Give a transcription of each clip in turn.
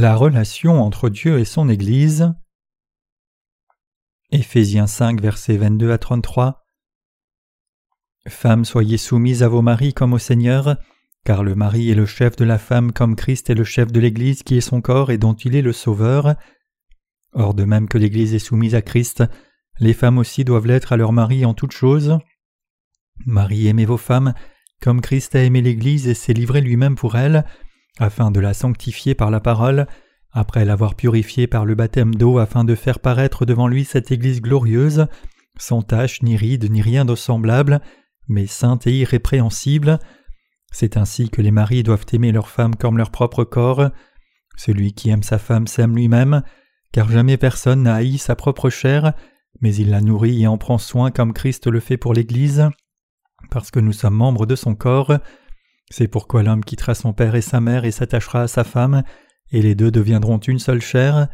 La relation entre Dieu et son Église. Éphésiens 5, versets 22 à 33. Femmes, soyez soumises à vos maris comme au Seigneur, car le mari est le chef de la femme comme Christ est le chef de l'Église qui est son corps et dont il est le Sauveur. Or de même que l'Église est soumise à Christ, les femmes aussi doivent l'être à leur mari en toutes choses. Marie, aimez vos femmes, comme Christ a aimé l'Église et s'est livré lui-même pour elle, afin de la sanctifier par la parole, après l'avoir purifiée par le baptême d'eau afin de faire paraître devant lui cette Église glorieuse, sans tache ni ride ni rien de semblable, mais sainte et irrépréhensible. C'est ainsi que les maris doivent aimer leur femme comme leur propre corps. Celui qui aime sa femme s'aime lui-même, car jamais personne n'a haï sa propre chair, mais il la nourrit et en prend soin comme Christ le fait pour l'Église, parce que nous sommes membres de son corps. C'est pourquoi l'homme quittera son père et sa mère et s'attachera à sa femme, et les deux deviendront une seule chair.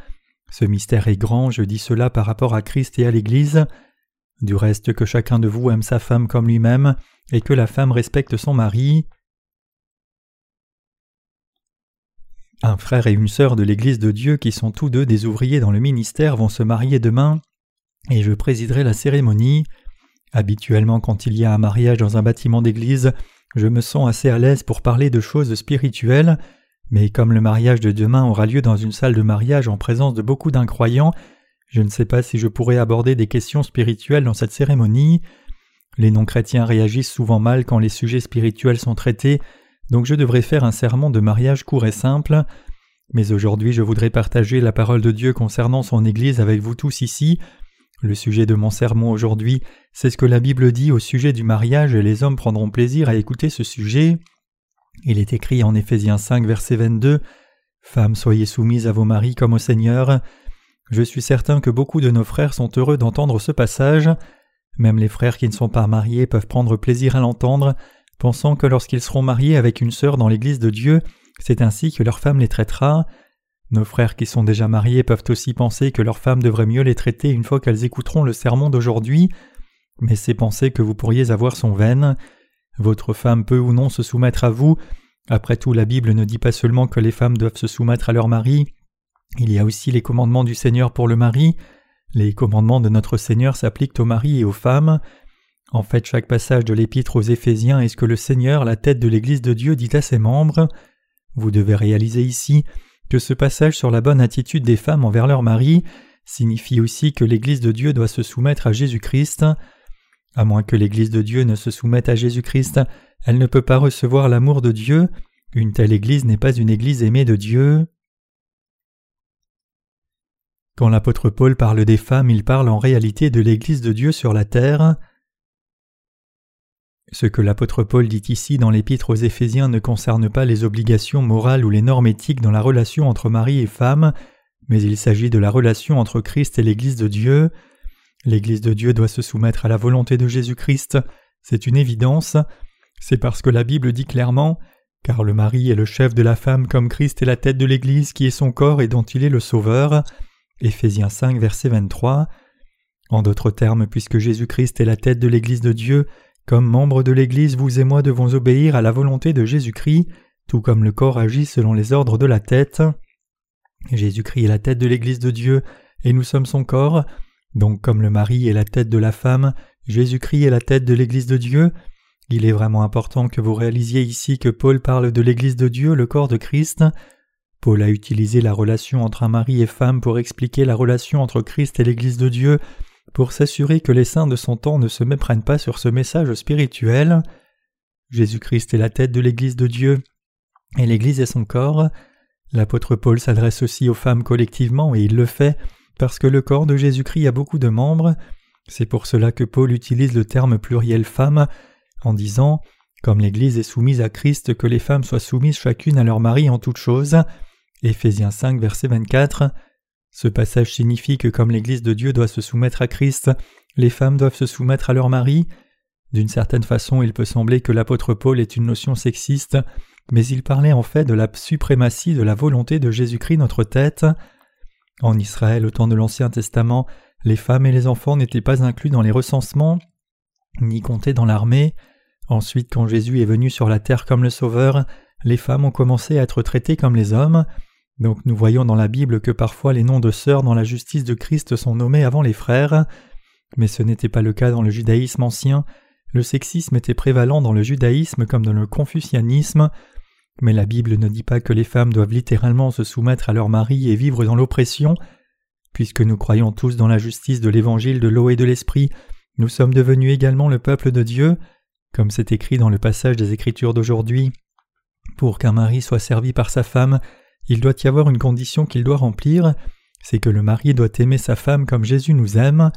Ce mystère est grand, je dis cela par rapport à Christ et à l'Église. Du reste que chacun de vous aime sa femme comme lui-même, et que la femme respecte son mari. Un frère et une sœur de l'Église de Dieu qui sont tous deux des ouvriers dans le ministère vont se marier demain, et je présiderai la cérémonie. Habituellement quand il y a un mariage dans un bâtiment d'église, je me sens assez à l'aise pour parler de choses spirituelles, mais comme le mariage de demain aura lieu dans une salle de mariage en présence de beaucoup d'incroyants, je ne sais pas si je pourrai aborder des questions spirituelles dans cette cérémonie. Les non-chrétiens réagissent souvent mal quand les sujets spirituels sont traités, donc je devrais faire un sermon de mariage court et simple. Mais aujourd'hui je voudrais partager la parole de Dieu concernant son Église avec vous tous ici. Le sujet de mon sermon aujourd'hui, c'est ce que la Bible dit au sujet du mariage et les hommes prendront plaisir à écouter ce sujet. Il est écrit en Éphésiens 5 verset 22 Femmes, soyez soumises à vos maris comme au Seigneur. Je suis certain que beaucoup de nos frères sont heureux d'entendre ce passage. Même les frères qui ne sont pas mariés peuvent prendre plaisir à l'entendre, pensant que lorsqu'ils seront mariés avec une sœur dans l'Église de Dieu, c'est ainsi que leur femme les traitera. Nos frères qui sont déjà mariés peuvent aussi penser que leur femme devrait mieux les traiter une fois qu'elles écouteront le sermon d'aujourd'hui, mais ces pensées que vous pourriez avoir sont vaines. Votre femme peut ou non se soumettre à vous. Après tout, la Bible ne dit pas seulement que les femmes doivent se soumettre à leur mari, il y a aussi les commandements du Seigneur pour le mari. Les commandements de notre Seigneur s'appliquent aux maris et aux femmes. En fait, chaque passage de l'épître aux Éphésiens est ce que le Seigneur, la tête de l'Église de Dieu, dit à ses membres. Vous devez réaliser ici que ce passage sur la bonne attitude des femmes envers leur mari signifie aussi que l'Église de Dieu doit se soumettre à Jésus-Christ. À moins que l'Église de Dieu ne se soumette à Jésus-Christ, elle ne peut pas recevoir l'amour de Dieu. Une telle Église n'est pas une Église aimée de Dieu. Quand l'apôtre Paul parle des femmes, il parle en réalité de l'Église de Dieu sur la terre. Ce que l'apôtre Paul dit ici dans l'épître aux Éphésiens ne concerne pas les obligations morales ou les normes éthiques dans la relation entre mari et femme, mais il s'agit de la relation entre Christ et l'Église de Dieu. L'Église de Dieu doit se soumettre à la volonté de Jésus-Christ, c'est une évidence. C'est parce que la Bible dit clairement car le mari est le chef de la femme comme Christ est la tête de l'Église qui est son corps et dont il est le Sauveur. Éphésiens 5 verset 23. En d'autres termes, puisque Jésus-Christ est la tête de l'Église de Dieu, comme membres de l'Église, vous et moi devons obéir à la volonté de Jésus-Christ, tout comme le corps agit selon les ordres de la tête. Jésus-Christ est la tête de l'Église de Dieu, et nous sommes son corps, donc comme le mari est la tête de la femme, Jésus-Christ est la tête de l'Église de Dieu, il est vraiment important que vous réalisiez ici que Paul parle de l'Église de Dieu, le corps de Christ. Paul a utilisé la relation entre un mari et femme pour expliquer la relation entre Christ et l'Église de Dieu, pour s'assurer que les saints de son temps ne se méprennent pas sur ce message spirituel. Jésus-Christ est la tête de l'Église de Dieu, et l'Église est son corps. L'apôtre Paul s'adresse aussi aux femmes collectivement, et il le fait parce que le corps de Jésus-Christ a beaucoup de membres. C'est pour cela que Paul utilise le terme pluriel femme en disant Comme l'Église est soumise à Christ, que les femmes soient soumises chacune à leur mari en toutes choses. Éphésiens 5, verset 24. Ce passage signifie que comme l'Église de Dieu doit se soumettre à Christ, les femmes doivent se soumettre à leur mari. D'une certaine façon, il peut sembler que l'apôtre Paul est une notion sexiste, mais il parlait en fait de la suprématie de la volonté de Jésus-Christ notre tête. En Israël, au temps de l'Ancien Testament, les femmes et les enfants n'étaient pas inclus dans les recensements, ni comptés dans l'armée. Ensuite, quand Jésus est venu sur la terre comme le Sauveur, les femmes ont commencé à être traitées comme les hommes. Donc nous voyons dans la Bible que parfois les noms de sœurs dans la justice de Christ sont nommés avant les frères, mais ce n'était pas le cas dans le judaïsme ancien, le sexisme était prévalent dans le judaïsme comme dans le confucianisme, mais la Bible ne dit pas que les femmes doivent littéralement se soumettre à leur mari et vivre dans l'oppression. Puisque nous croyons tous dans la justice de l'évangile de l'eau et de l'esprit, nous sommes devenus également le peuple de Dieu, comme c'est écrit dans le passage des Écritures d'aujourd'hui. Pour qu'un mari soit servi par sa femme, il doit y avoir une condition qu'il doit remplir, c'est que le mari doit aimer sa femme comme Jésus nous aime.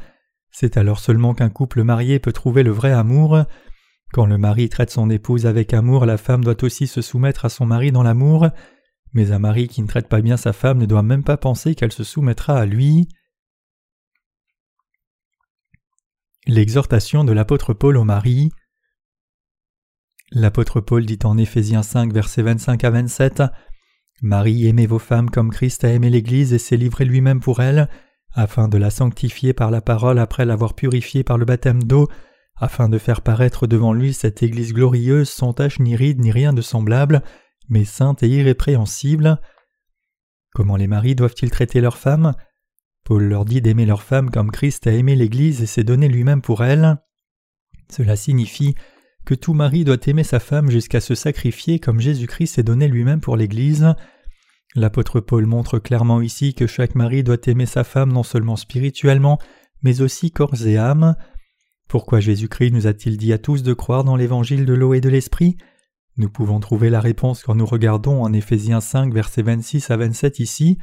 C'est alors seulement qu'un couple marié peut trouver le vrai amour. Quand le mari traite son épouse avec amour, la femme doit aussi se soumettre à son mari dans l'amour, mais un mari qui ne traite pas bien sa femme ne doit même pas penser qu'elle se soumettra à lui. L'exhortation de l'apôtre Paul au mari. L'apôtre Paul dit en Éphésiens 5, versets 25 à 27 Marie, aimez vos femmes comme Christ a aimé l'Église et s'est livré lui-même pour elle, afin de la sanctifier par la parole après l'avoir purifiée par le baptême d'eau, afin de faire paraître devant lui cette Église glorieuse sans tache ni ride ni rien de semblable, mais sainte et irrépréhensible. Comment les maris doivent-ils traiter leurs femmes? Paul leur dit d'aimer leurs femmes comme Christ a aimé l'Église et s'est donné lui-même pour elle. Cela signifie que tout mari doit aimer sa femme jusqu'à se sacrifier comme Jésus-Christ s'est donné lui-même pour l'Église. L'apôtre Paul montre clairement ici que chaque mari doit aimer sa femme non seulement spirituellement, mais aussi corps et âme. Pourquoi Jésus-Christ nous a-t-il dit à tous de croire dans l'évangile de l'eau et de l'esprit? Nous pouvons trouver la réponse quand nous regardons en Éphésiens 5 versets 26 à 27 ici,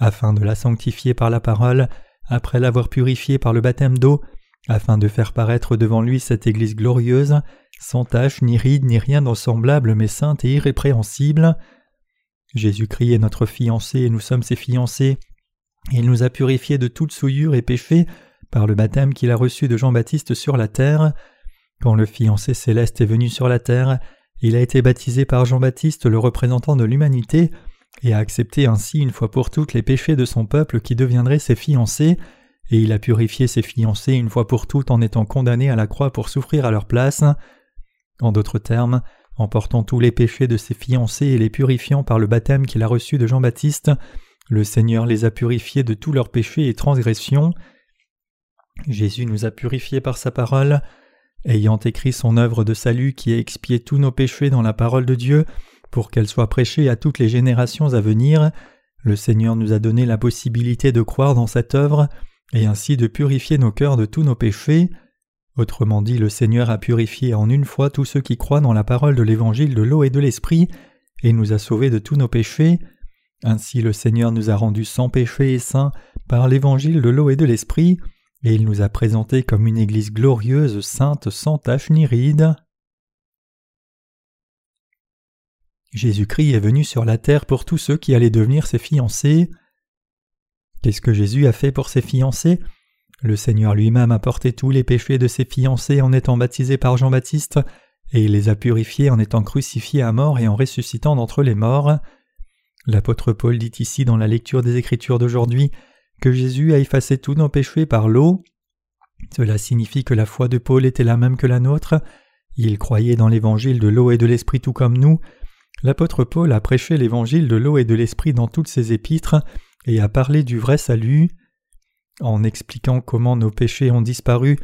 afin de la sanctifier par la parole, après l'avoir purifiée par le baptême d'eau, afin de faire paraître devant lui cette Église glorieuse, sans tache, ni ride, ni rien de semblable, mais sainte et irrépréhensible. Jésus-Christ est notre fiancé et nous sommes ses fiancés. Il nous a purifiés de toute souillure et péché par le baptême qu'il a reçu de Jean-Baptiste sur la terre. Quand le fiancé céleste est venu sur la terre, il a été baptisé par Jean-Baptiste, le représentant de l'humanité, et a accepté ainsi une fois pour toutes les péchés de son peuple qui deviendraient ses fiancés, et il a purifié ses fiancés une fois pour toutes en étant condamné à la croix pour souffrir à leur place. En d'autres termes, en portant tous les péchés de ses fiancés et les purifiant par le baptême qu'il a reçu de Jean-Baptiste, le Seigneur les a purifiés de tous leurs péchés et transgressions. Jésus nous a purifiés par sa parole, ayant écrit son œuvre de salut qui a expié tous nos péchés dans la parole de Dieu, pour qu'elle soit prêchée à toutes les générations à venir, le Seigneur nous a donné la possibilité de croire dans cette œuvre, et ainsi de purifier nos cœurs de tous nos péchés. Autrement dit, le Seigneur a purifié en une fois tous ceux qui croient dans la parole de l'évangile de l'eau et de l'esprit, et nous a sauvés de tous nos péchés. Ainsi le Seigneur nous a rendus sans péché et saints par l'évangile de l'eau et de l'esprit, et il nous a présentés comme une Église glorieuse, sainte, sans tache ni ride. Jésus-Christ est venu sur la terre pour tous ceux qui allaient devenir ses fiancés. Qu'est-ce que Jésus a fait pour ses fiancés? Le Seigneur lui-même a porté tous les péchés de ses fiancés en étant baptisé par Jean-Baptiste, et il les a purifiés en étant crucifié à mort et en ressuscitant d'entre les morts. L'apôtre Paul dit ici dans la lecture des Écritures d'aujourd'hui que Jésus a effacé tous nos péchés par l'eau. Cela signifie que la foi de Paul était la même que la nôtre. Il croyait dans l'évangile de l'eau et de l'esprit tout comme nous. L'apôtre Paul a prêché l'évangile de l'eau et de l'esprit dans toutes ses épîtres et a parlé du vrai salut. En expliquant comment nos péchés ont disparu,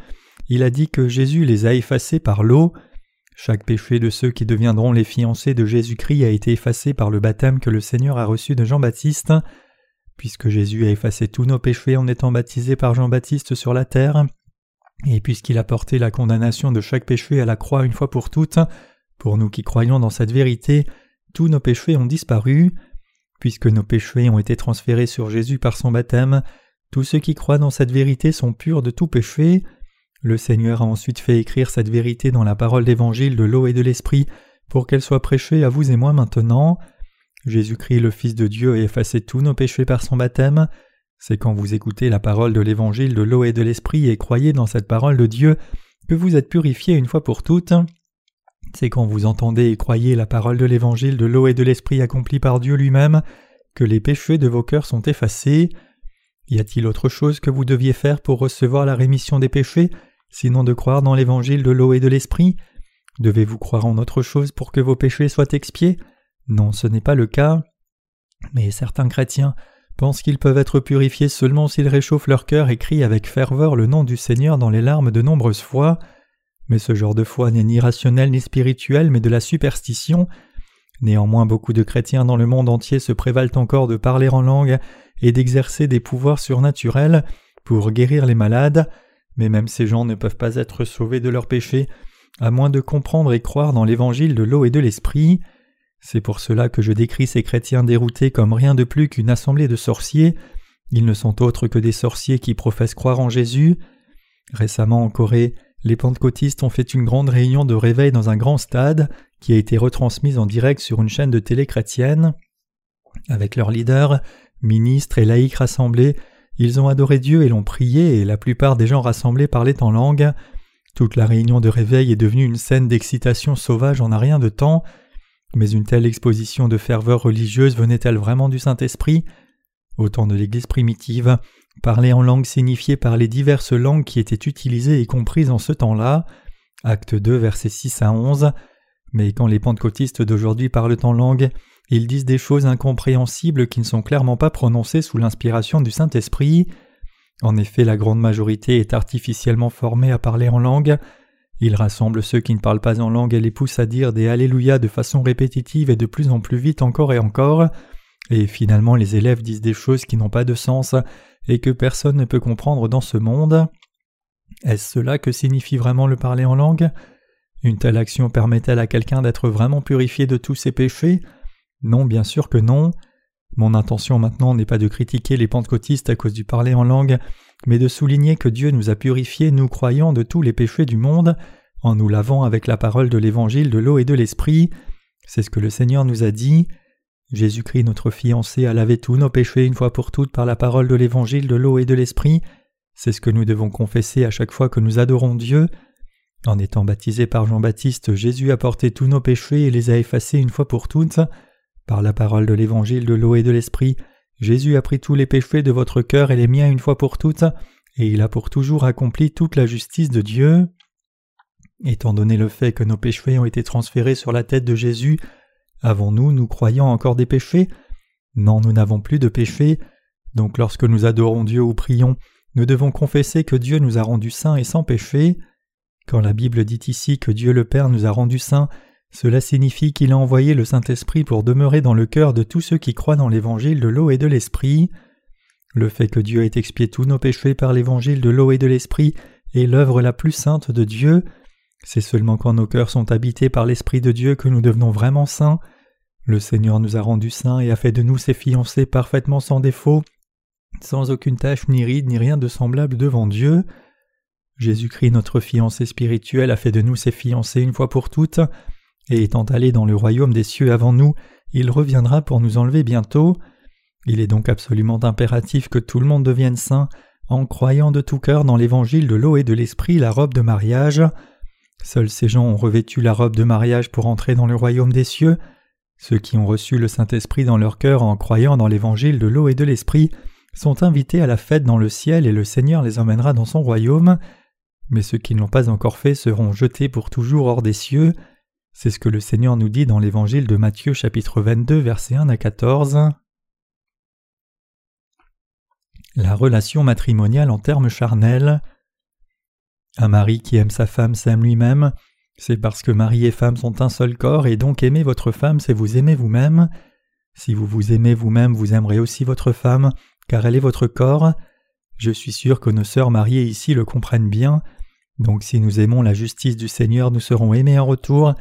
il a dit que Jésus les a effacés par l'eau. Chaque péché de ceux qui deviendront les fiancés de Jésus-Christ a été effacé par le baptême que le Seigneur a reçu de Jean-Baptiste. Puisque Jésus a effacé tous nos péchés en étant baptisé par Jean-Baptiste sur la terre, et puisqu'il a porté la condamnation de chaque péché à la croix une fois pour toutes, pour nous qui croyons dans cette vérité, tous nos péchés ont disparu. Puisque nos péchés ont été transférés sur Jésus par son baptême, tous ceux qui croient dans cette vérité sont purs de tout péché. Le Seigneur a ensuite fait écrire cette vérité dans la parole d'évangile de l'eau et de l'esprit pour qu'elle soit prêchée à vous et moi maintenant. Jésus-Christ, le Fils de Dieu, a effacé tous nos péchés par son baptême. C'est quand vous écoutez la parole de l'évangile de l'eau et de l'esprit et croyez dans cette parole de Dieu que vous êtes purifiés une fois pour toutes. C'est quand vous entendez et croyez la parole de l'évangile de l'eau et de l'esprit accompli par Dieu lui-même que les péchés de vos cœurs sont effacés. Y a-t-il autre chose que vous deviez faire pour recevoir la rémission des péchés, sinon de croire dans l'évangile de l'eau et de l'esprit? Devez-vous croire en autre chose pour que vos péchés soient expiés? Non, ce n'est pas le cas. Mais certains chrétiens pensent qu'ils peuvent être purifiés seulement s'ils réchauffent leur cœur et crient avec ferveur le nom du Seigneur dans les larmes de nombreuses fois. Mais ce genre de foi n'est ni rationnel ni spirituel, mais de la superstition. Néanmoins, beaucoup de chrétiens dans le monde entier se prévalent encore de parler en langue et d'exercer des pouvoirs surnaturels pour guérir les malades, mais même ces gens ne peuvent pas être sauvés de leurs péchés, à moins de comprendre et croire dans l'évangile de l'eau et de l'esprit. C'est pour cela que je décris ces chrétiens déroutés comme rien de plus qu'une assemblée de sorciers. Ils ne sont autres que des sorciers qui professent croire en Jésus. Récemment en Corée, les pentecôtistes ont fait une grande réunion de réveil dans un grand stade qui a été retransmise en direct sur une chaîne de télé chrétienne. Avec leurs leaders, ministres et laïcs rassemblés, ils ont adoré Dieu et l'ont prié et la plupart des gens rassemblés parlaient en langue. Toute la réunion de réveil est devenue une scène d'excitation sauvage en un rien de temps. Mais une telle exposition de ferveur religieuse venait-elle vraiment du Saint-Esprit? Au temps de l'Église primitive, parler en langue signifiait parler diverses langues qui étaient utilisées et comprises en ce temps-là. Acte 2, versets 6 à 11. Mais quand les pentecôtistes d'aujourd'hui parlent en langue, ils disent des choses incompréhensibles qui ne sont clairement pas prononcées sous l'inspiration du Saint-Esprit. En effet, la grande majorité est artificiellement formée à parler en langue. Ils rassemblent ceux qui ne parlent pas en langue et les poussent à dire des Alléluia de façon répétitive et de plus en plus vite encore et encore. Et finalement, les élèves disent des choses qui n'ont pas de sens et que personne ne peut comprendre dans ce monde. Est-ce cela que signifie vraiment le parler en langue? Une telle action permet-elle à quelqu'un d'être vraiment purifié de tous ses péchés? Non, bien sûr que non. Mon intention maintenant n'est pas de critiquer les pentecôtistes à cause du parler en langue, mais de souligner que Dieu nous a purifiés, nous croyants, de tous les péchés du monde, en nous lavant avec la parole de l'évangile de l'eau et de l'esprit. C'est ce que le Seigneur nous a dit. Jésus-Christ, notre fiancé, a lavé tous nos péchés une fois pour toutes par la parole de l'évangile de l'eau et de l'esprit. C'est ce que nous devons confesser à chaque fois que nous adorons Dieu. En étant baptisé par Jean-Baptiste, Jésus a porté tous nos péchés et les a effacés une fois pour toutes. Par la parole de l'évangile de l'eau et de l'esprit, Jésus a pris tous les péchés de votre cœur et les miens une fois pour toutes, et il a pour toujours accompli toute la justice de Dieu. Étant donné le fait que nos péchés ont été transférés sur la tête de Jésus, avons-nous, nous croyant, encore des péchés? Non, nous n'avons plus de péchés. Donc lorsque nous adorons Dieu ou prions, nous devons confesser que Dieu nous a rendus saints et sans péché. Quand la Bible dit ici que Dieu le Père nous a rendus saints, cela signifie qu'il a envoyé le Saint-Esprit pour demeurer dans le cœur de tous ceux qui croient dans l'évangile de l'eau et de l'esprit. Le fait que Dieu ait expié tous nos péchés par l'évangile de l'eau et de l'esprit est l'œuvre la plus sainte de Dieu. C'est seulement quand nos cœurs sont habités par l'Esprit de Dieu que nous devenons vraiment saints. Le Seigneur nous a rendus saints et a fait de nous ses fiancés parfaitement sans défaut, sans aucune tache ni ride ni rien de semblable devant Dieu. Jésus-Christ, notre fiancé spirituel, a fait de nous ses fiancés une fois pour toutes et étant allé dans le royaume des cieux avant nous, il reviendra pour nous enlever bientôt. Il est donc absolument impératif que tout le monde devienne saint en croyant de tout cœur dans l'évangile de l'eau et de l'esprit, la robe de mariage. Seuls ces gens ont revêtu la robe de mariage pour entrer dans le royaume des cieux. Ceux qui ont reçu le Saint-Esprit dans leur cœur en croyant dans l'évangile de l'eau et de l'esprit sont invités à la fête dans le ciel et le Seigneur les emmènera dans son royaume. Mais ceux qui ne l'ont pas encore fait seront jetés pour toujours hors des cieux. C'est ce que le Seigneur nous dit dans l'évangile de Matthieu chapitre 22 versets 1 à 14. La relation matrimoniale en termes charnels. Un mari qui aime sa femme s'aime lui-même. C'est parce que mari et femme sont un seul corps et donc aimer votre femme c'est vous aimer vous-même. Si vous vous aimez vous-même, vous aimerez aussi votre femme, car elle est votre corps. Je suis sûr que nos sœurs mariées ici le comprennent bien. Donc si nous aimons la justice du Seigneur, nous serons aimés en retour,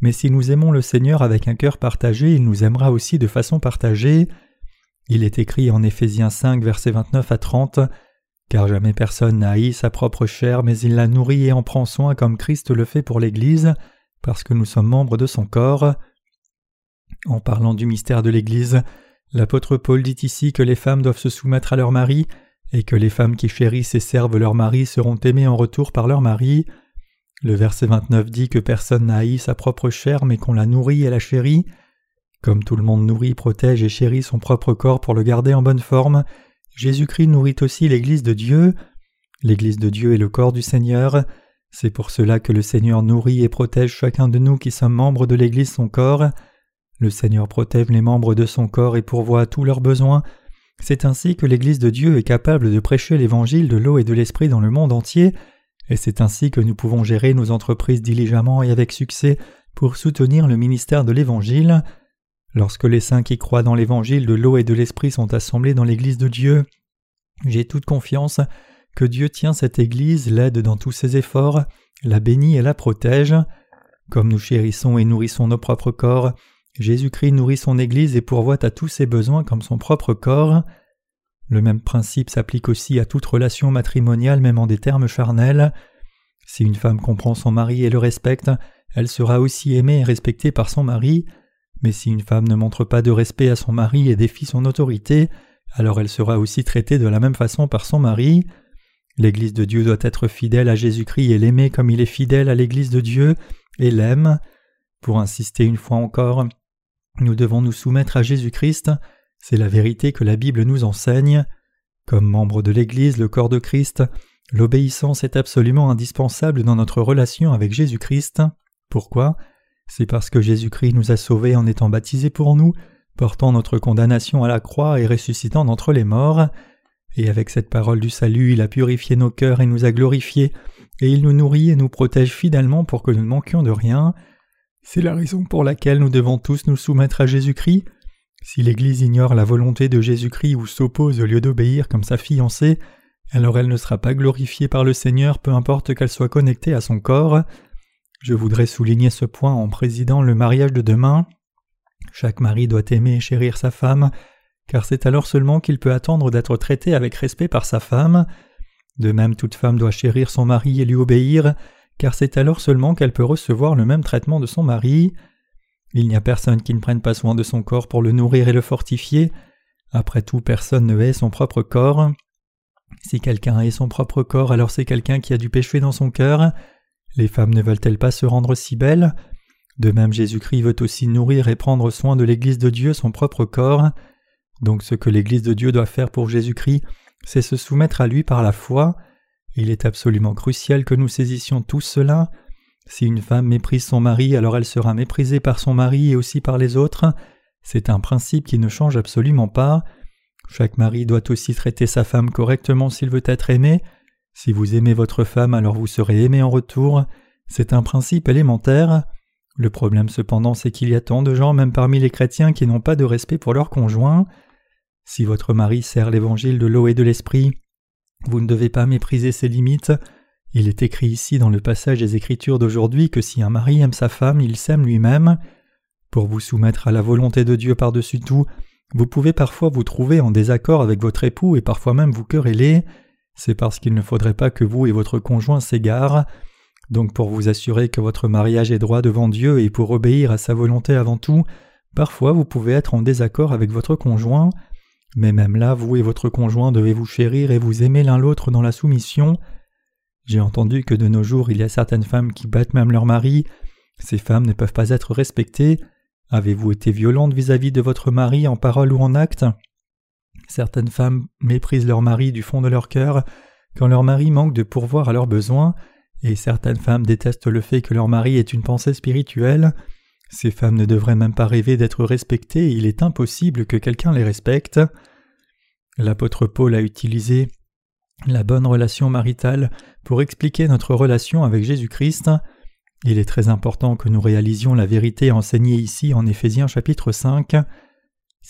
mais si nous aimons le Seigneur avec un cœur partagé, il nous aimera aussi de façon partagée. Il est écrit en Éphésiens 5, versets 29 à 30 Car jamais personne n'a haï sa propre chair, mais il la nourrit et en prend soin comme Christ le fait pour l'Église, parce que nous sommes membres de son corps. En parlant du mystère de l'Église, l'apôtre Paul dit ici que les femmes doivent se soumettre à leur mari, et que les femmes qui chérissent et servent leur mari seront aimées en retour par leur mari. Le verset 29 dit que personne n'a haï sa propre chair, mais qu'on la nourrit et la chérit. Comme tout le monde nourrit, protège et chérit son propre corps pour le garder en bonne forme, Jésus-Christ nourrit aussi l'Église de Dieu. L'Église de Dieu est le corps du Seigneur. C'est pour cela que le Seigneur nourrit et protège chacun de nous qui sommes membres de l'Église son corps. Le Seigneur protège les membres de son corps et pourvoit à tous leurs besoins. C'est ainsi que l'Église de Dieu est capable de prêcher l'Évangile de l'eau et de l'Esprit dans le monde entier, et c'est ainsi que nous pouvons gérer nos entreprises diligemment et avec succès pour soutenir le ministère de l'Évangile. Lorsque les saints qui croient dans l'Évangile de l'eau et de l'Esprit sont assemblés dans l'Église de Dieu, j'ai toute confiance que Dieu tient cette Église, l'aide dans tous ses efforts, la bénit et la protège. Comme nous chérissons et nourrissons nos propres corps, Jésus-Christ nourrit son Église et pourvoit à tous ses besoins comme son propre corps. Le même principe s'applique aussi à toute relation matrimoniale même en des termes charnels. Si une femme comprend son mari et le respecte, elle sera aussi aimée et respectée par son mari, mais si une femme ne montre pas de respect à son mari et défie son autorité, alors elle sera aussi traitée de la même façon par son mari. L'Église de Dieu doit être fidèle à Jésus-Christ et l'aimer comme il est fidèle à l'Église de Dieu et l'aime. Pour insister une fois encore, nous devons nous soumettre à Jésus-Christ, c'est la vérité que la Bible nous enseigne. Comme membre de l'Église, le corps de Christ, l'obéissance est absolument indispensable dans notre relation avec Jésus-Christ. Pourquoi? C'est parce que Jésus-Christ nous a sauvés en étant baptisé pour nous, portant notre condamnation à la croix et ressuscitant d'entre les morts. Et avec cette parole du salut, il a purifié nos cœurs et nous a glorifiés, et il nous nourrit et nous protège fidèlement pour que nous ne manquions de rien. C'est la raison pour laquelle nous devons tous nous soumettre à Jésus-Christ. Si l'Église ignore la volonté de Jésus-Christ ou s'oppose au lieu d'obéir comme sa fiancée, alors elle ne sera pas glorifiée par le Seigneur peu importe qu'elle soit connectée à son corps. Je voudrais souligner ce point en présidant le mariage de demain. Chaque mari doit aimer et chérir sa femme, car c'est alors seulement qu'il peut attendre d'être traité avec respect par sa femme. De même, toute femme doit chérir son mari et lui obéir, car c'est alors seulement qu'elle peut recevoir le même traitement de son mari. Il n'y a personne qui ne prenne pas soin de son corps pour le nourrir et le fortifier. Après tout, personne ne hait son propre corps. Si quelqu'un hait son propre corps, alors c'est quelqu'un qui a du péché dans son cœur. Les femmes ne veulent-elles pas se rendre si belles? De même, Jésus-Christ veut aussi nourrir et prendre soin de l'Église de Dieu, son propre corps. Donc ce que l'Église de Dieu doit faire pour Jésus-Christ, c'est se soumettre à lui par la foi. Il est absolument crucial que nous saisissions tous cela. Si une femme méprise son mari, alors elle sera méprisée par son mari et aussi par les autres. C'est un principe qui ne change absolument pas. Chaque mari doit aussi traiter sa femme correctement s'il veut être aimé. Si vous aimez votre femme, alors vous serez aimé en retour. C'est un principe élémentaire. Le problème cependant, c'est qu'il y a tant de gens, même parmi les chrétiens, qui n'ont pas de respect pour leur conjoint. Si votre mari sert l'évangile de l'eau et de l'esprit, vous ne devez pas mépriser ses limites. Il est écrit ici dans le passage des Écritures d'aujourd'hui que si un mari aime sa femme, il s'aime lui-même. Pour vous soumettre à la volonté de Dieu par-dessus tout, vous pouvez parfois vous trouver en désaccord avec votre époux et parfois même vous quereller. C'est parce qu'il ne faudrait pas que vous et votre conjoint s'égarent. Donc pour vous assurer que votre mariage est droit devant Dieu et pour obéir à sa volonté avant tout, parfois vous pouvez être en désaccord avec votre conjoint. Mais même là, vous et votre conjoint devez vous chérir et vous aimer l'un l'autre dans la soumission. J'ai entendu que de nos jours il y a certaines femmes qui battent même leur mari. Ces femmes ne peuvent pas être respectées. Avez-vous été violente vis-à-vis de votre mari en parole ou en acte? Certaines femmes méprisent leur mari du fond de leur cœur quand leur mari manque de pourvoir à leurs besoins, et certaines femmes détestent le fait que leur mari ait une pensée spirituelle. Ces femmes ne devraient même pas rêver d'être respectées, il est impossible que quelqu'un les respecte. L'apôtre Paul a utilisé la bonne relation maritale pour expliquer notre relation avec Jésus-Christ. Il est très important que nous réalisions la vérité enseignée ici en Éphésiens chapitre 5.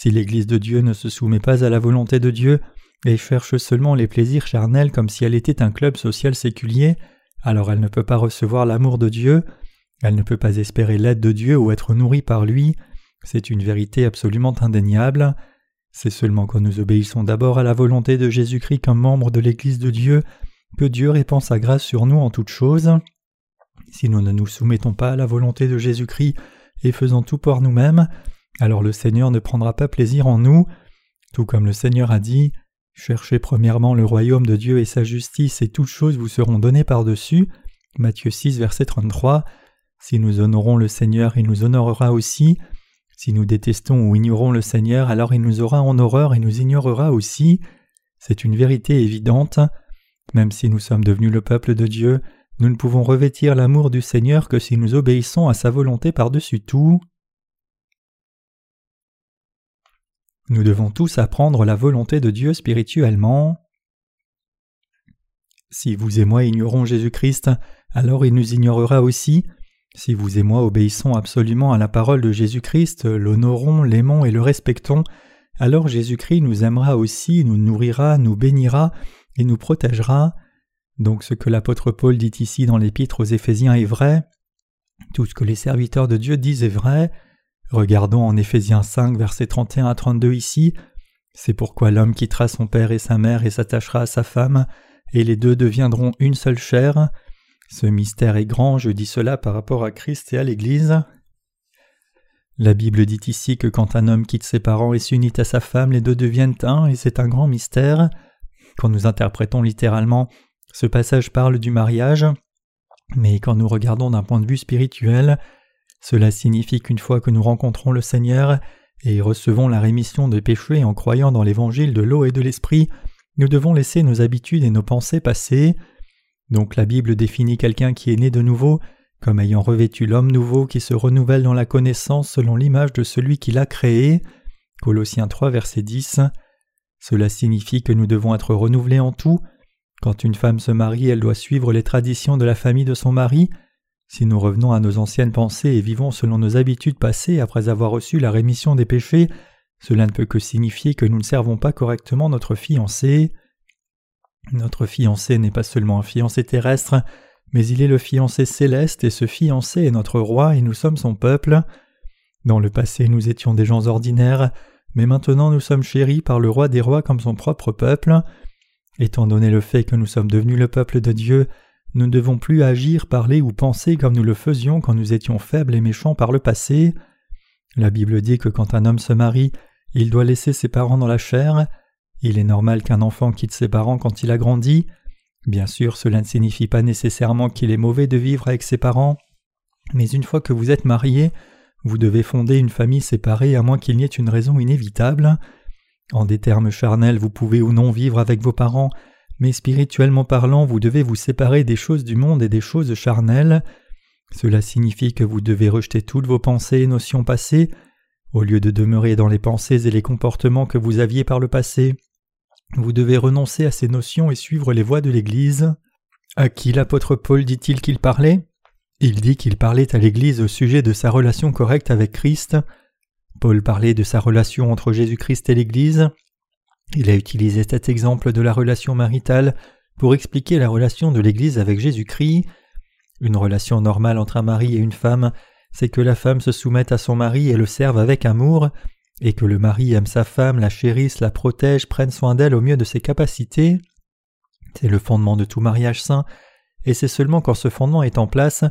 Si l'Église de Dieu ne se soumet pas à la volonté de Dieu et cherche seulement les plaisirs charnels comme si elle était un club social séculier, alors elle ne peut pas recevoir l'amour de Dieu, elle ne peut pas espérer l'aide de Dieu ou être nourrie par lui, c'est une vérité absolument indéniable. C'est seulement quand nous obéissons d'abord à la volonté de Jésus-Christ comme membre de l'Église de Dieu que Dieu répand sa grâce sur nous en toutes choses. Si nous ne nous soumettons pas à la volonté de Jésus-Christ et faisons tout pour nous-mêmes, alors le Seigneur ne prendra pas plaisir en nous, tout comme le Seigneur a dit Cherchez premièrement le royaume de Dieu et sa justice, et toutes choses vous seront données par-dessus. Matthieu 6, verset 33. Si nous honorons le Seigneur, il nous honorera aussi. Si nous détestons ou ignorons le Seigneur, alors il nous aura en horreur et nous ignorera aussi. C'est une vérité évidente. Même si nous sommes devenus le peuple de Dieu, nous ne pouvons revêtir l'amour du Seigneur que si nous obéissons à sa volonté par-dessus tout. Nous devons tous apprendre la volonté de Dieu spirituellement. Si vous et moi ignorons Jésus-Christ, alors il nous ignorera aussi. Si vous et moi obéissons absolument à la parole de Jésus-Christ, l'honorons, l'aimons et le respectons, alors Jésus-Christ nous aimera aussi, nous nourrira, nous bénira et nous protégera. Donc ce que l'apôtre Paul dit ici dans l'épître aux Éphésiens est vrai. Tout ce que les serviteurs de Dieu disent est vrai. Regardons en Éphésiens 5, versets 31 à 32 ici. C'est pourquoi l'homme quittera son père et sa mère et s'attachera à sa femme, et les deux deviendront une seule chair. Ce mystère est grand, je dis cela par rapport à Christ et à l'Église. La Bible dit ici que quand un homme quitte ses parents et s'unit à sa femme, les deux deviennent un, et c'est un grand mystère. Quand nous interprétons littéralement, ce passage parle du mariage, mais quand nous regardons d'un point de vue spirituel, cela signifie qu'une fois que nous rencontrons le Seigneur et recevons la rémission des péchés en croyant dans l'évangile de l'eau et de l'esprit, nous devons laisser nos habitudes et nos pensées passer. Donc la Bible définit quelqu'un qui est né de nouveau comme ayant revêtu l'homme nouveau qui se renouvelle dans la connaissance selon l'image de celui qui l'a créé. Colossiens 3 verset 10. Cela signifie que nous devons être renouvelés en tout. Quand une femme se marie, elle doit suivre les traditions de la famille de son mari. Si nous revenons à nos anciennes pensées et vivons selon nos habitudes passées après avoir reçu la rémission des péchés, cela ne peut que signifier que nous ne servons pas correctement notre fiancé. Notre fiancé n'est pas seulement un fiancé terrestre, mais il est le fiancé céleste et ce fiancé est notre roi et nous sommes son peuple. Dans le passé nous étions des gens ordinaires, mais maintenant nous sommes chéris par le roi des rois comme son propre peuple. Étant donné le fait que nous sommes devenus le peuple de Dieu, nous ne devons plus agir, parler ou penser comme nous le faisions quand nous étions faibles et méchants par le passé. La Bible dit que quand un homme se marie, il doit laisser ses parents dans la chair. Il est normal qu'un enfant quitte ses parents quand il a grandi. Bien sûr, cela ne signifie pas nécessairement qu'il est mauvais de vivre avec ses parents, mais une fois que vous êtes marié, vous devez fonder une famille séparée à moins qu'il n'y ait une raison inévitable. En des termes charnels, vous pouvez ou non vivre avec vos parents, mais spirituellement parlant, vous devez vous séparer des choses du monde et des choses charnelles. Cela signifie que vous devez rejeter toutes vos pensées et notions passées, au lieu de demeurer dans les pensées et les comportements que vous aviez par le passé. Vous devez renoncer à ces notions et suivre les voies de l'Église. À qui l'apôtre Paul dit-il qu'il parlait? Il dit qu'il parlait à l'Église au sujet de sa relation correcte avec Christ. Paul parlait de sa relation entre Jésus-Christ et l'Église. Il a utilisé cet exemple de la relation maritale pour expliquer la relation de l'Église avec Jésus-Christ. Une relation normale entre un mari et une femme, c'est que la femme se soumette à son mari et le serve avec amour, et que le mari aime sa femme, la chérisse, la protège, prenne soin d'elle au mieux de ses capacités. C'est le fondement de tout mariage saint, et c'est seulement quand ce fondement est en place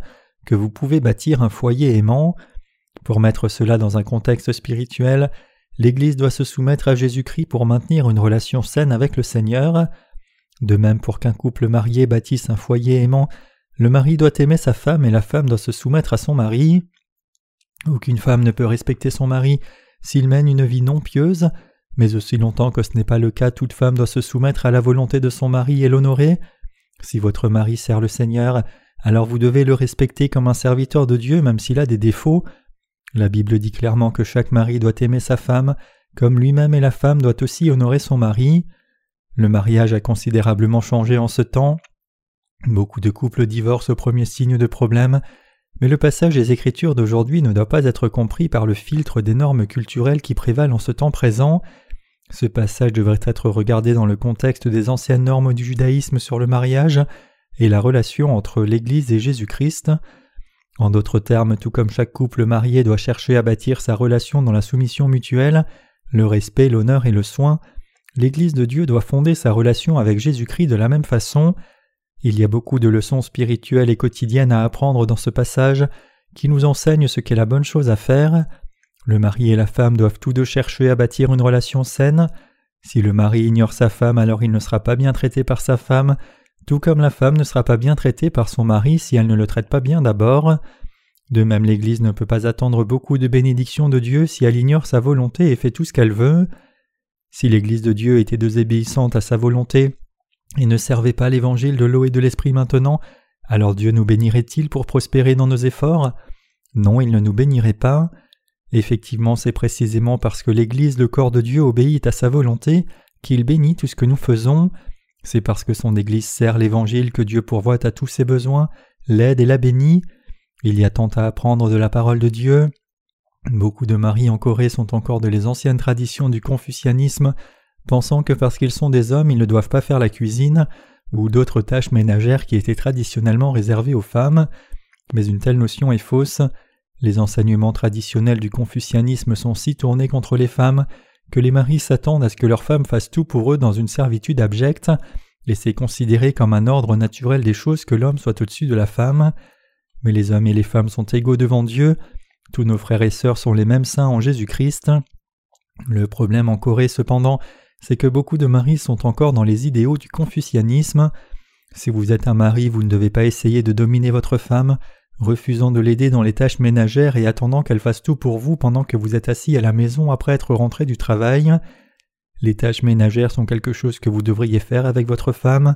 que vous pouvez bâtir un foyer aimant. Pour mettre cela dans un contexte spirituel, l'Église doit se soumettre à Jésus-Christ pour maintenir une relation saine avec le Seigneur. De même pour qu'un couple marié bâtisse un foyer aimant, le mari doit aimer sa femme et la femme doit se soumettre à son mari. Aucune femme ne peut respecter son mari s'il mène une vie non pieuse, mais aussi longtemps que ce n'est pas le cas, toute femme doit se soumettre à la volonté de son mari et l'honorer. Si votre mari sert le Seigneur, alors vous devez le respecter comme un serviteur de Dieu même s'il a des défauts. La Bible dit clairement que chaque mari doit aimer sa femme, comme lui-même et la femme doit aussi honorer son mari. Le mariage a considérablement changé en ce temps. Beaucoup de couples divorcent au premier signe de problème, mais le passage des Écritures d'aujourd'hui ne doit pas être compris par le filtre des normes culturelles qui prévalent en ce temps présent. Ce passage devrait être regardé dans le contexte des anciennes normes du judaïsme sur le mariage et la relation entre l'Église et Jésus-Christ. En d'autres termes, tout comme chaque couple marié doit chercher à bâtir sa relation dans la soumission mutuelle, le respect, l'honneur et le soin, l'Église de Dieu doit fonder sa relation avec Jésus-Christ de la même façon, il y a beaucoup de leçons spirituelles et quotidiennes à apprendre dans ce passage qui nous enseignent ce qu'est la bonne chose à faire. Le mari et la femme doivent tous deux chercher à bâtir une relation saine. Si le mari ignore sa femme, alors il ne sera pas bien traité par sa femme, tout comme la femme ne sera pas bien traitée par son mari si elle ne le traite pas bien d'abord. De même l'Église ne peut pas attendre beaucoup de bénédictions de Dieu si elle ignore sa volonté et fait tout ce qu'elle veut. Si l'Église de Dieu était désobéissante à sa volonté, et ne servait pas l'évangile de l'eau et de l'esprit maintenant, alors Dieu nous bénirait-il pour prospérer dans nos efforts? Non, il ne nous bénirait pas. Effectivement, c'est précisément parce que l'Église, le corps de Dieu, obéit à sa volonté qu'il bénit tout ce que nous faisons. C'est parce que son Église sert l'Évangile que Dieu pourvoit à tous ses besoins, l'aide et la bénit. Il y a tant à apprendre de la parole de Dieu. Beaucoup de maris en Corée sont encore de les anciennes traditions du confucianisme, pensant que parce qu'ils sont des hommes, ils ne doivent pas faire la cuisine ou d'autres tâches ménagères qui étaient traditionnellement réservées aux femmes. Mais une telle notion est fausse. Les enseignements traditionnels du confucianisme sont si tournés contre les femmes que les maris s'attendent à ce que leurs femmes fassent tout pour eux dans une servitude abjecte, et c'est considéré comme un ordre naturel des choses que l'homme soit au-dessus de la femme. Mais les hommes et les femmes sont égaux devant Dieu, tous nos frères et sœurs sont les mêmes saints en Jésus-Christ. Le problème en Corée cependant, c'est que beaucoup de maris sont encore dans les idéaux du confucianisme. Si vous êtes un mari, vous ne devez pas essayer de dominer votre femme, refusant de l'aider dans les tâches ménagères et attendant qu'elle fasse tout pour vous pendant que vous êtes assis à la maison après être rentré du travail. Les tâches ménagères sont quelque chose que vous devriez faire avec votre femme.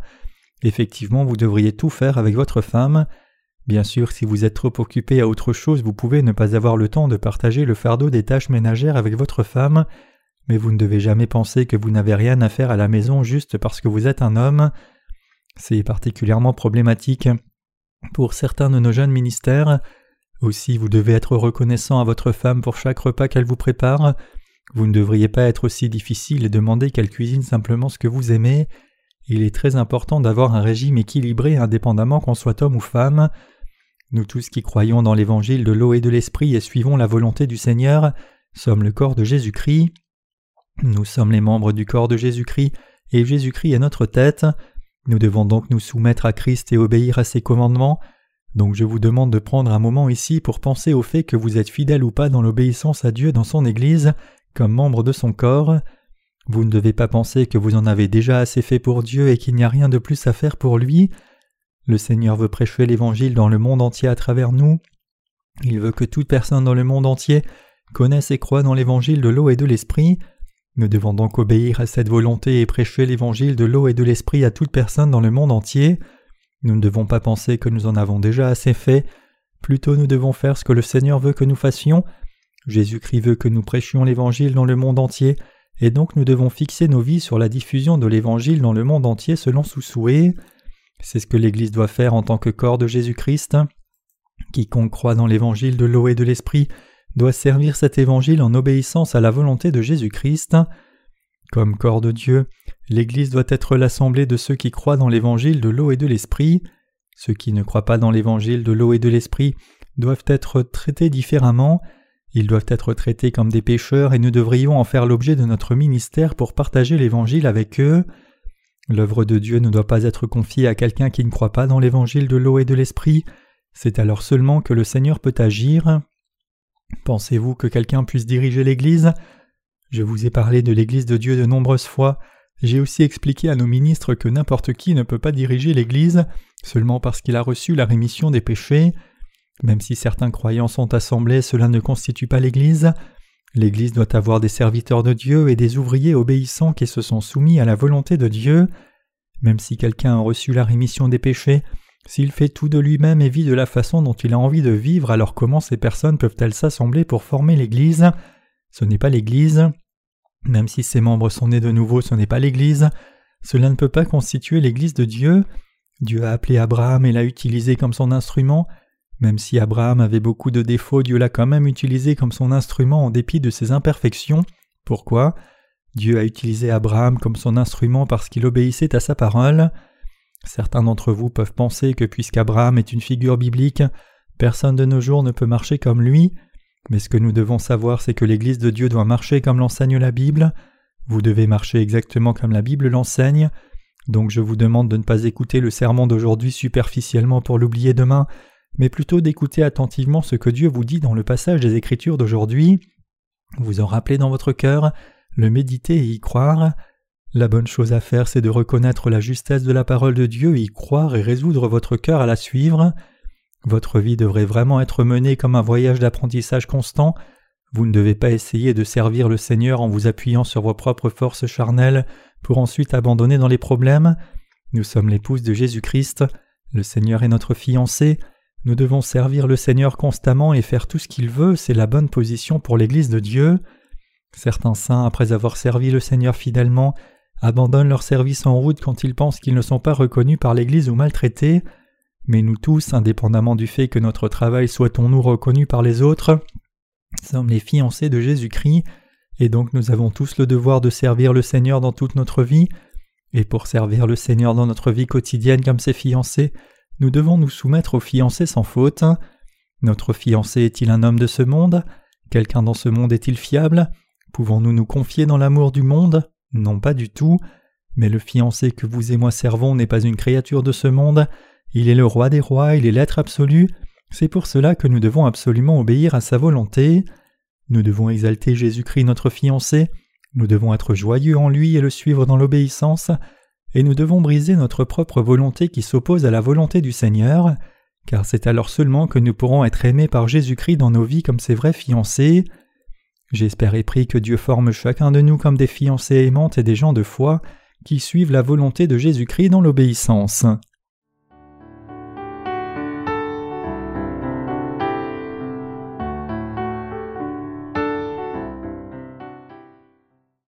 Effectivement, vous devriez tout faire avec votre femme. Bien sûr, si vous êtes trop occupé à autre chose, vous pouvez ne pas avoir le temps de partager le fardeau des tâches ménagères avec votre femme, mais vous ne devez jamais penser que vous n'avez rien à faire à la maison juste parce que vous êtes un homme. C'est particulièrement problématique pour certains de nos jeunes ministères, aussi vous devez être reconnaissant à votre femme pour chaque repas qu'elle vous prépare. Vous ne devriez pas être aussi difficile et demander qu'elle cuisine simplement ce que vous aimez. Il est très important d'avoir un régime équilibré indépendamment qu'on soit homme ou femme. Nous tous qui croyons dans l'évangile de l'eau et de l'esprit et suivons la volonté du Seigneur sommes le corps de Jésus-Christ. Nous sommes les membres du corps de Jésus-Christ et Jésus-Christ est notre tête. Nous devons donc nous soumettre à Christ et obéir à ses commandements. Donc je vous demande de prendre un moment ici pour penser au fait que vous êtes fidèle ou pas dans l'obéissance à Dieu dans son Église, comme membre de son corps. Vous ne devez pas penser que vous en avez déjà assez fait pour Dieu et qu'il n'y a rien de plus à faire pour lui. Le Seigneur veut prêcher l'Évangile dans le monde entier à travers nous. Il veut que toute personne dans le monde entier connaisse et croie dans l'Évangile de l'eau et de l'Esprit. Nous devons donc obéir à cette volonté et prêcher l'évangile de l'eau et de l'esprit à toute personne dans le monde entier. Nous ne devons pas penser que nous en avons déjà assez fait, plutôt nous devons faire ce que le Seigneur veut que nous fassions. Jésus-Christ veut que nous prêchions l'évangile dans le monde entier, et donc nous devons fixer nos vies sur la diffusion de l'évangile dans le monde entier selon son souhait. C'est ce que l'Église doit faire en tant que corps de Jésus-Christ. Quiconque croit dans l'évangile de l'eau et de l'esprit doit servir cet évangile en obéissance à la volonté de Jésus-Christ. Comme corps de Dieu, l'Église doit être l'assemblée de ceux qui croient dans l'évangile de l'eau et de l'esprit. Ceux qui ne croient pas dans l'évangile de l'eau et de l'esprit doivent être traités différemment. Ils doivent être traités comme des pécheurs et nous devrions en faire l'objet de notre ministère pour partager l'évangile avec eux. L'œuvre de Dieu ne doit pas être confiée à quelqu'un qui ne croit pas dans l'évangile de l'eau et de l'esprit. C'est alors seulement que le Seigneur peut agir. Pensez-vous que quelqu'un puisse diriger l'Église? Je vous ai parlé de l'Église de Dieu de nombreuses fois. J'ai aussi expliqué à nos ministres que n'importe qui ne peut pas diriger l'Église seulement parce qu'il a reçu la rémission des péchés. Même si certains croyants sont assemblés, cela ne constitue pas l'Église. L'Église doit avoir des serviteurs de Dieu et des ouvriers obéissants qui se sont soumis à la volonté de Dieu. Même si quelqu'un a reçu la rémission des péchés, s'il fait tout de lui-même et vit de la façon dont il a envie de vivre, alors comment ces personnes peuvent-elles s'assembler pour former l'Église? Ce n'est pas l'Église. Même si ses membres sont nés de nouveau, ce n'est pas l'Église. Cela ne peut pas constituer l'Église de Dieu. Dieu a appelé Abraham et l'a utilisé comme son instrument. Même si Abraham avait beaucoup de défauts, Dieu l'a quand même utilisé comme son instrument en dépit de ses imperfections. Pourquoi? Dieu a utilisé Abraham comme son instrument parce qu'il obéissait à sa parole. Certains d'entre vous peuvent penser que puisqu'Abraham est une figure biblique, personne de nos jours ne peut marcher comme lui, mais ce que nous devons savoir c'est que l'Église de Dieu doit marcher comme l'enseigne la Bible. Vous devez marcher exactement comme la Bible l'enseigne, donc je vous demande de ne pas écouter le sermon d'aujourd'hui superficiellement pour l'oublier demain, mais plutôt d'écouter attentivement ce que Dieu vous dit dans le passage des Écritures d'aujourd'hui, vous en rappeler dans votre cœur, le méditer et y croire, la bonne chose à faire, c'est de reconnaître la justesse de la parole de Dieu, y croire et résoudre votre cœur à la suivre. Votre vie devrait vraiment être menée comme un voyage d'apprentissage constant. Vous ne devez pas essayer de servir le Seigneur en vous appuyant sur vos propres forces charnelles pour ensuite abandonner dans les problèmes. Nous sommes l'épouse de Jésus-Christ, le Seigneur est notre fiancé, Nous devons servir le Seigneur constamment et faire tout ce qu'il veut, c'est la bonne position pour l'Église de Dieu. Certains saints, après avoir servi le Seigneur fidèlement, abandonnent leur service en route quand ils pensent qu'ils ne sont pas reconnus par l'Église ou maltraités. Mais nous tous, indépendamment du fait que notre travail soit-on-nous reconnu par les autres, sommes les fiancés de Jésus-Christ, et donc nous avons tous le devoir de servir le Seigneur dans toute notre vie, et pour servir le Seigneur dans notre vie quotidienne comme ses fiancés, nous devons nous soumettre au fiancé sans faute. Notre fiancé est-il un homme de ce monde? Quelqu'un dans ce monde est-il fiable? Pouvons-nous nous confier dans l'amour du monde? Non, pas du tout. Mais le fiancé que vous et moi servons n'est pas une créature de ce monde, il est le roi des rois, il est l'être absolu, c'est pour cela que nous devons absolument obéir à sa volonté. Nous devons exalter Jésus-Christ notre fiancé, nous devons être joyeux en lui et le suivre dans l'obéissance, et nous devons briser notre propre volonté qui s'oppose à la volonté du Seigneur, car c'est alors seulement que nous pourrons être aimés par Jésus-Christ dans nos vies comme ses vrais fiancés. J'espère et prie que Dieu forme chacun de nous comme des fiancés aimantes et des gens de foi qui suivent la volonté de Jésus-Christ dans l'obéissance.